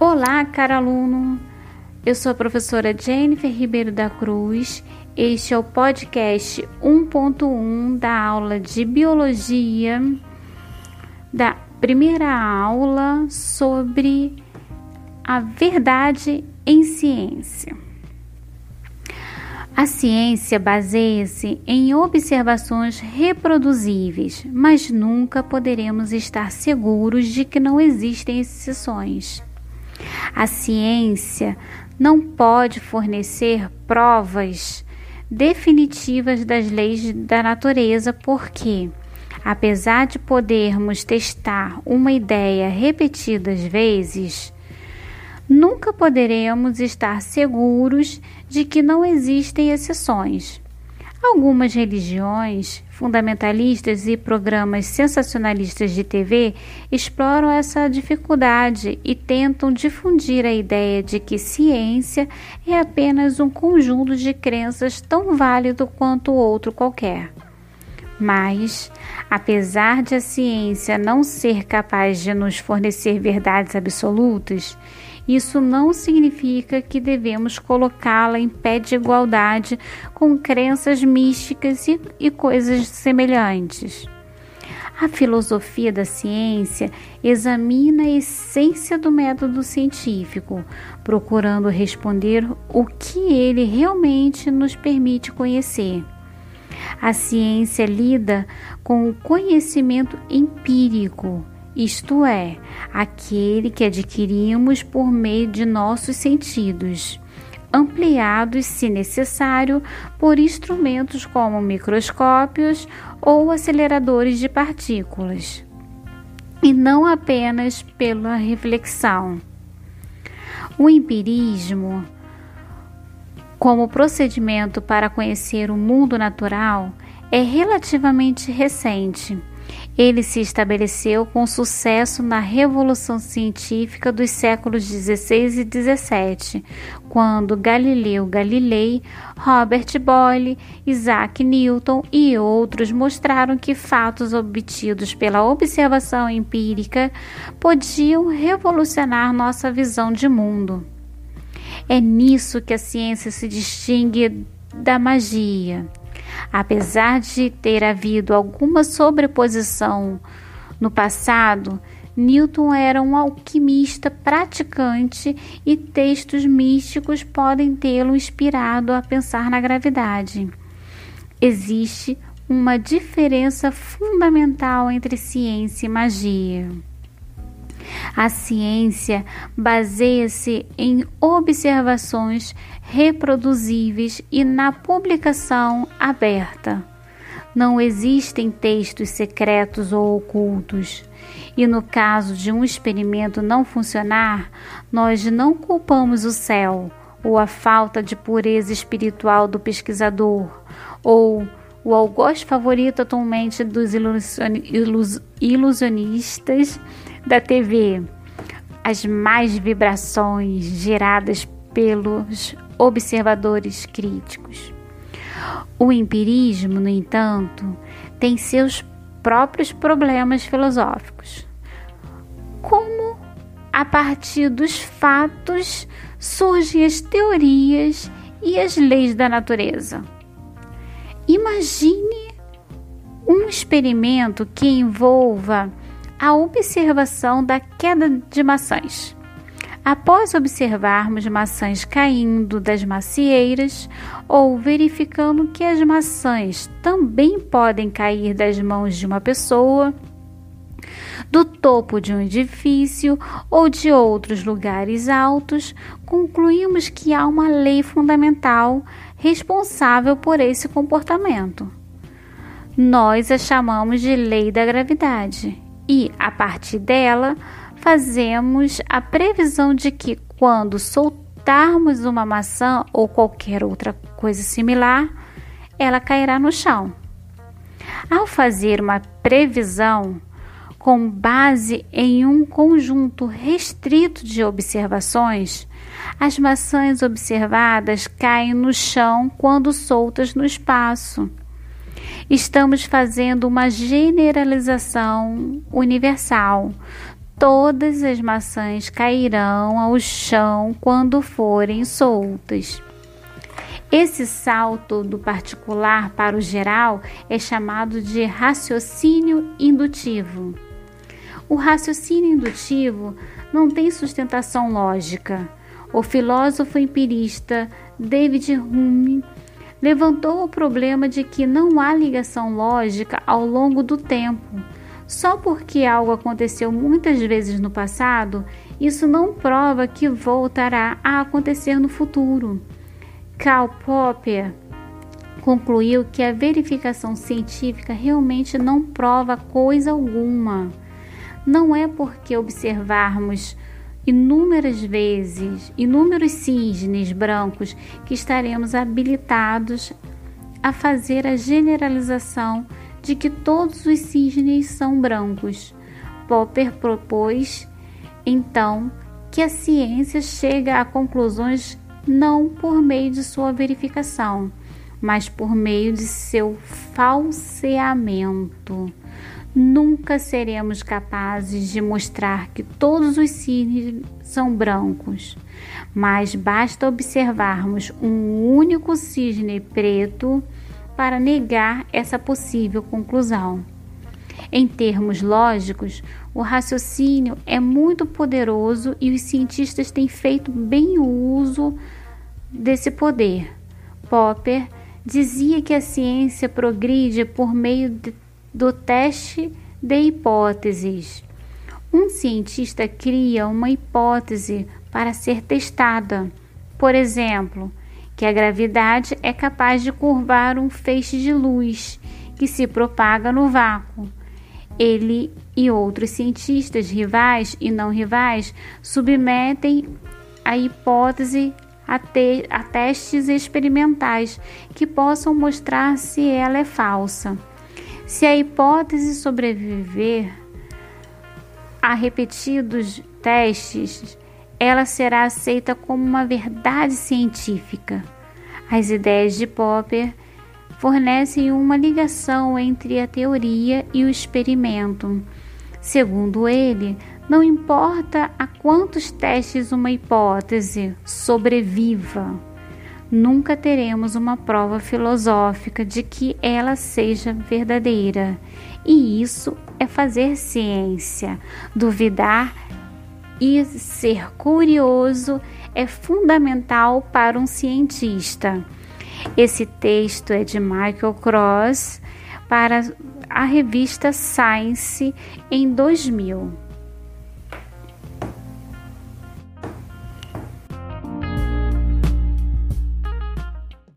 Olá, caro aluno! Eu sou a professora Jennifer Ribeiro da Cruz. Este é o podcast 1.1 da aula de Biologia, da primeira aula sobre a verdade em ciência. A ciência baseia-se em observações reproduzíveis, mas nunca poderemos estar seguros de que não existem exceções. A ciência não pode fornecer provas definitivas das leis da natureza, porque, apesar de podermos testar uma ideia repetidas vezes, nunca poderemos estar seguros de que não existem exceções. Algumas religiões fundamentalistas e programas sensacionalistas de TV exploram essa dificuldade e tentam difundir a ideia de que ciência é apenas um conjunto de crenças tão válido quanto outro qualquer. Mas, apesar de a ciência não ser capaz de nos fornecer verdades absolutas, isso não significa que devemos colocá-la em pé de igualdade com crenças místicas e, e coisas semelhantes. A filosofia da ciência examina a essência do método científico, procurando responder o que ele realmente nos permite conhecer. A ciência lida com o conhecimento empírico isto é, aquele que adquirimos por meio de nossos sentidos, ampliados, se necessário, por instrumentos como microscópios ou aceleradores de partículas, e não apenas pela reflexão. O empirismo, como procedimento para conhecer o mundo natural, é relativamente recente ele se estabeleceu com sucesso na Revolução Científica dos séculos XVI e XVII, quando Galileu Galilei, Robert Boyle, Isaac Newton e outros mostraram que fatos obtidos pela observação empírica podiam revolucionar nossa visão de mundo. É nisso que a ciência se distingue da magia. Apesar de ter havido alguma sobreposição no passado, Newton era um alquimista praticante e textos místicos podem tê-lo inspirado a pensar na gravidade. Existe uma diferença fundamental entre ciência e magia. A ciência baseia-se em observações reproduzíveis e na publicação aberta. Não existem textos secretos ou ocultos. E no caso de um experimento não funcionar, nós não culpamos o céu, ou a falta de pureza espiritual do pesquisador, ou o algoz favorito atualmente dos ilusionistas da TV, as mais vibrações geradas pelos observadores críticos. O empirismo, no entanto, tem seus próprios problemas filosóficos. Como a partir dos fatos surgem as teorias e as leis da natureza? Imagine um experimento que envolva a observação da queda de maçãs. Após observarmos maçãs caindo das macieiras ou verificando que as maçãs também podem cair das mãos de uma pessoa, do topo de um edifício ou de outros lugares altos, concluímos que há uma lei fundamental responsável por esse comportamento. Nós a chamamos de lei da gravidade e, a partir dela, fazemos a previsão de que quando soltarmos uma maçã ou qualquer outra coisa similar, ela cairá no chão. Ao fazer uma previsão com base em um conjunto restrito de observações, as maçãs observadas caem no chão quando soltas no espaço. Estamos fazendo uma generalização universal. todas as maçãs cairão ao chão quando forem soltas. Esse salto do particular para o geral é chamado de raciocínio indutivo. O raciocínio indutivo não tem sustentação lógica. O filósofo empirista David Hume levantou o problema de que não há ligação lógica ao longo do tempo. Só porque algo aconteceu muitas vezes no passado, isso não prova que voltará a acontecer no futuro. Karl Popper concluiu que a verificação científica realmente não prova coisa alguma. Não é porque observarmos inúmeras vezes inúmeros cisnes brancos que estaremos habilitados a fazer a generalização de que todos os cisnes são brancos. Popper propôs, então, que a ciência chega a conclusões não por meio de sua verificação, mas por meio de seu falseamento. Nunca seremos capazes de mostrar que todos os cisnes são brancos, mas basta observarmos um único cisne preto para negar essa possível conclusão. Em termos lógicos, o raciocínio é muito poderoso e os cientistas têm feito bem uso desse poder. Popper dizia que a ciência progride por meio de, do teste de hipóteses. Um cientista cria uma hipótese para ser testada. Por exemplo, que a gravidade é capaz de curvar um feixe de luz que se propaga no vácuo. Ele e outros cientistas rivais e não rivais submetem a hipótese a, te a testes experimentais que possam mostrar se ela é falsa. Se a hipótese sobreviver a repetidos testes, ela será aceita como uma verdade científica. As ideias de Popper fornecem uma ligação entre a teoria e o experimento. Segundo ele, não importa a quantos testes uma hipótese sobreviva, nunca teremos uma prova filosófica de que ela seja verdadeira. E isso é fazer ciência. Duvidar e ser curioso é fundamental para um cientista. Esse texto é de Michael Cross para a revista Science em 2000.